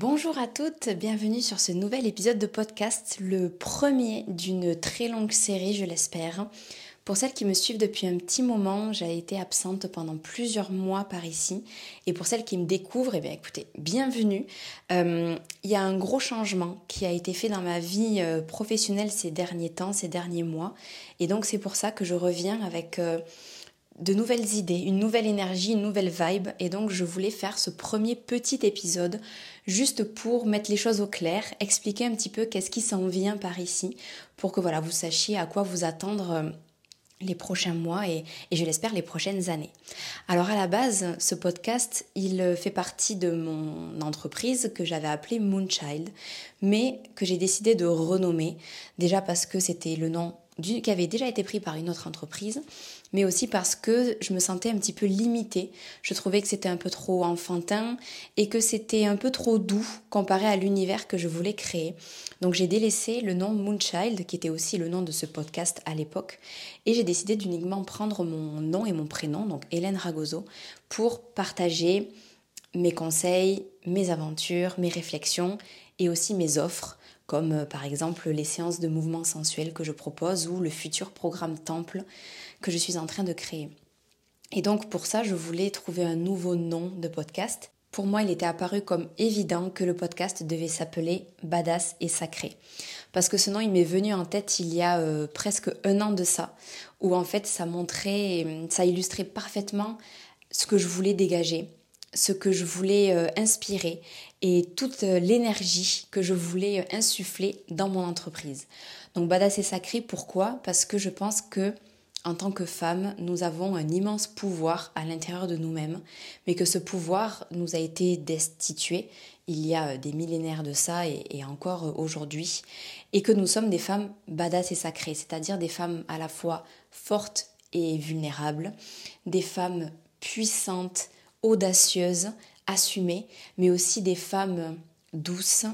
Bonjour à toutes, bienvenue sur ce nouvel épisode de podcast, le premier d'une très longue série, je l'espère. Pour celles qui me suivent depuis un petit moment, j'ai été absente pendant plusieurs mois par ici. Et pour celles qui me découvrent, eh bien écoutez, bienvenue. Euh, il y a un gros changement qui a été fait dans ma vie euh, professionnelle ces derniers temps, ces derniers mois. Et donc c'est pour ça que je reviens avec... Euh, de nouvelles idées, une nouvelle énergie, une nouvelle vibe. Et donc je voulais faire ce premier petit épisode juste pour mettre les choses au clair, expliquer un petit peu qu'est-ce qui s'en vient par ici, pour que voilà, vous sachiez à quoi vous attendre euh, les prochains mois et, et je l'espère les prochaines années. Alors à la base, ce podcast, il fait partie de mon entreprise que j'avais appelée Moonchild, mais que j'ai décidé de renommer, déjà parce que c'était le nom qui avait déjà été pris par une autre entreprise, mais aussi parce que je me sentais un petit peu limitée. Je trouvais que c'était un peu trop enfantin et que c'était un peu trop doux comparé à l'univers que je voulais créer. Donc j'ai délaissé le nom Moonchild, qui était aussi le nom de ce podcast à l'époque, et j'ai décidé d'uniquement prendre mon nom et mon prénom, donc Hélène Ragozo, pour partager mes conseils, mes aventures, mes réflexions et aussi mes offres comme euh, par exemple les séances de mouvement sensuel que je propose ou le futur programme Temple que je suis en train de créer. Et donc pour ça, je voulais trouver un nouveau nom de podcast. Pour moi, il était apparu comme évident que le podcast devait s'appeler Badass et Sacré. Parce que ce nom, il m'est venu en tête il y a euh, presque un an de ça, où en fait ça montrait, ça illustrait parfaitement ce que je voulais dégager, ce que je voulais euh, inspirer et toute euh, l'énergie que je voulais euh, insuffler dans mon entreprise. Donc badass et sacré, pourquoi? Parce que je pense que en tant que femme, nous avons un immense pouvoir à l'intérieur de nous-mêmes, mais que ce pouvoir nous a été destitué il y a des millénaires de ça et, et encore aujourd'hui, et que nous sommes des femmes badass et sacrées, c'est-à-dire des femmes à la fois fortes et vulnérables, des femmes puissantes, audacieuses, assumées, mais aussi des femmes douces,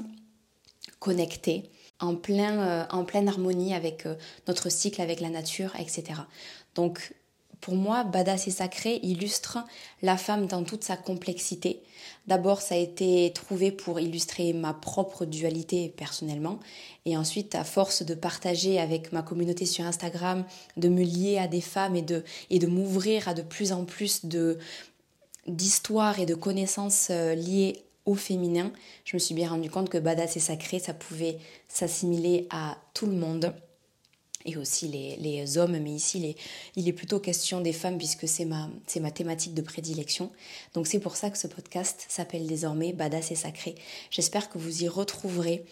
connectées, en, plein, euh, en pleine harmonie avec euh, notre cycle, avec la nature, etc. Donc pour moi, Badass et Sacré illustre la femme dans toute sa complexité. D'abord, ça a été trouvé pour illustrer ma propre dualité personnellement. Et ensuite, à force de partager avec ma communauté sur Instagram, de me lier à des femmes et de, et de m'ouvrir à de plus en plus de, d'histoire et de connaissances euh, liées au féminin, je me suis bien rendu compte que badass et sacré, ça pouvait s'assimiler à tout le monde et aussi les, hommes, mais ici il est plutôt question des femmes puisque c'est ma, c'est ma thématique de prédilection. Donc c'est pour ça que ce podcast s'appelle désormais Badass et Sacré. J'espère que vous y retrouverez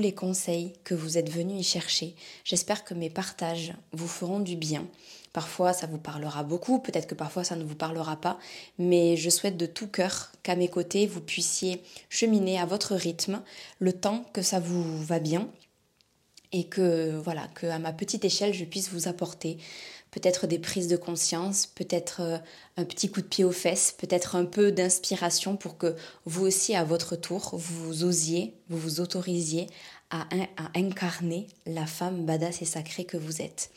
les conseils que vous êtes venus y chercher. J'espère que mes partages vous feront du bien. Parfois, ça vous parlera beaucoup, peut-être que parfois ça ne vous parlera pas, mais je souhaite de tout cœur qu'à mes côtés, vous puissiez cheminer à votre rythme le temps que ça vous va bien et que voilà, que à ma petite échelle, je puisse vous apporter peut-être des prises de conscience, peut-être euh, un petit coup de pied aux fesses, peut-être un peu d'inspiration pour que vous aussi, à votre tour, vous osiez, vous vous autorisiez à, incarner la femme badass et sacrée que vous êtes.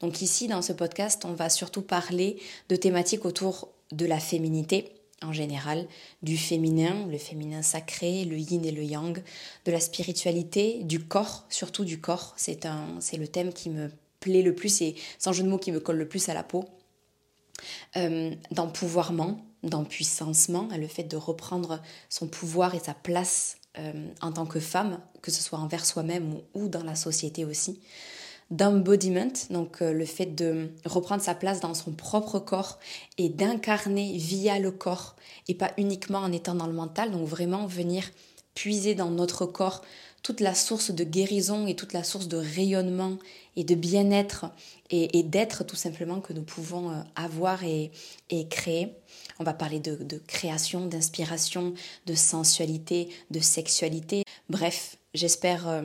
Donc ici, dans ce podcast, on va surtout parler de thématiques autour de la féminité, en général, du féminin, le féminin sacré, le yin et le yang, de la spiritualité, du corps, surtout du corps. C'est le thème qui me plaît le plus et sans jeu de mots qui me colle le plus à la peau. Euh, d'empouvoirment, d'empuissancement, le fait de reprendre son pouvoir et sa place euh, en tant que femme, que ce soit envers soi-même ou, dans la société aussi. D'embodiment, donc euh, le fait de reprendre sa place dans son propre corps et d'incarner via le corps et pas uniquement en étant dans le mental, donc vraiment venir puiser dans notre corps toute la source de guérison et toute la source de rayonnement et de bien-être et, d'être tout simplement que nous pouvons euh, avoir et, créer. On va parler de, création, d'inspiration, de sensualité, de sexualité. Bref, j'espère euh,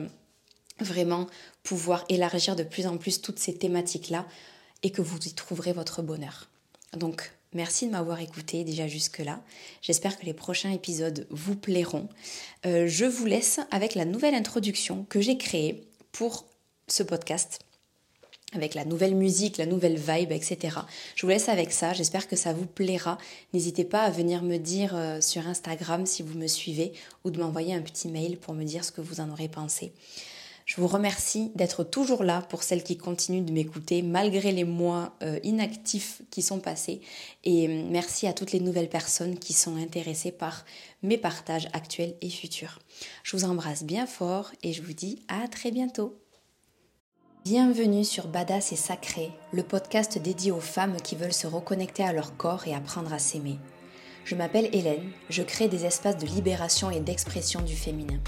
vraiment pouvoir élargir de plus en plus toutes ces thématiques-là et que vous y trouverez votre bonheur. Donc, merci de m'avoir écouté déjà jusque-là. J'espère que les prochains épisodes vous plairont. Euh, je vous laisse avec la nouvelle introduction que j'ai créée pour ce podcast. avec la nouvelle musique, la nouvelle vibe, etc. Je vous laisse avec ça, j'espère que ça vous plaira. N'hésitez pas à venir me dire euh, sur Instagram si vous me suivez ou de m'envoyer un petit mail pour me dire ce que vous en aurez pensé. Je vous remercie d'être toujours là pour celles qui continuent de m'écouter malgré les mois euh, inactifs qui sont passés. Et euh, merci à toutes les nouvelles personnes qui sont intéressées par mes partages actuels et futurs. Je vous embrasse bien fort et je vous dis à très bientôt. Bienvenue sur Badass et Sacré, le podcast dédié aux femmes qui veulent se reconnecter à leur corps et apprendre à s'aimer. Je m'appelle Hélène, je crée des espaces de libération et d'expression du féminin.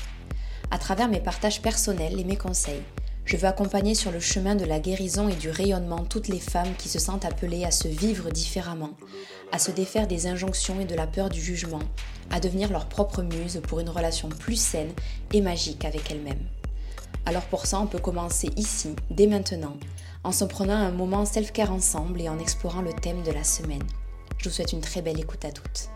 À travers mes partages personnels et mes conseils, je veux accompagner sur le chemin de la guérison et du rayonnement toutes les femmes qui se sentent appelées à se vivre différemment, à se défaire des injonctions et de la peur du jugement, à devenir leur propre muse pour une relation plus saine et magique avec elles-mêmes. Alors pour ça, on peut commencer ici, dès maintenant, en se prenant un moment self-care ensemble et en explorant le thème de la semaine. Je vous souhaite une très belle écoute à toutes.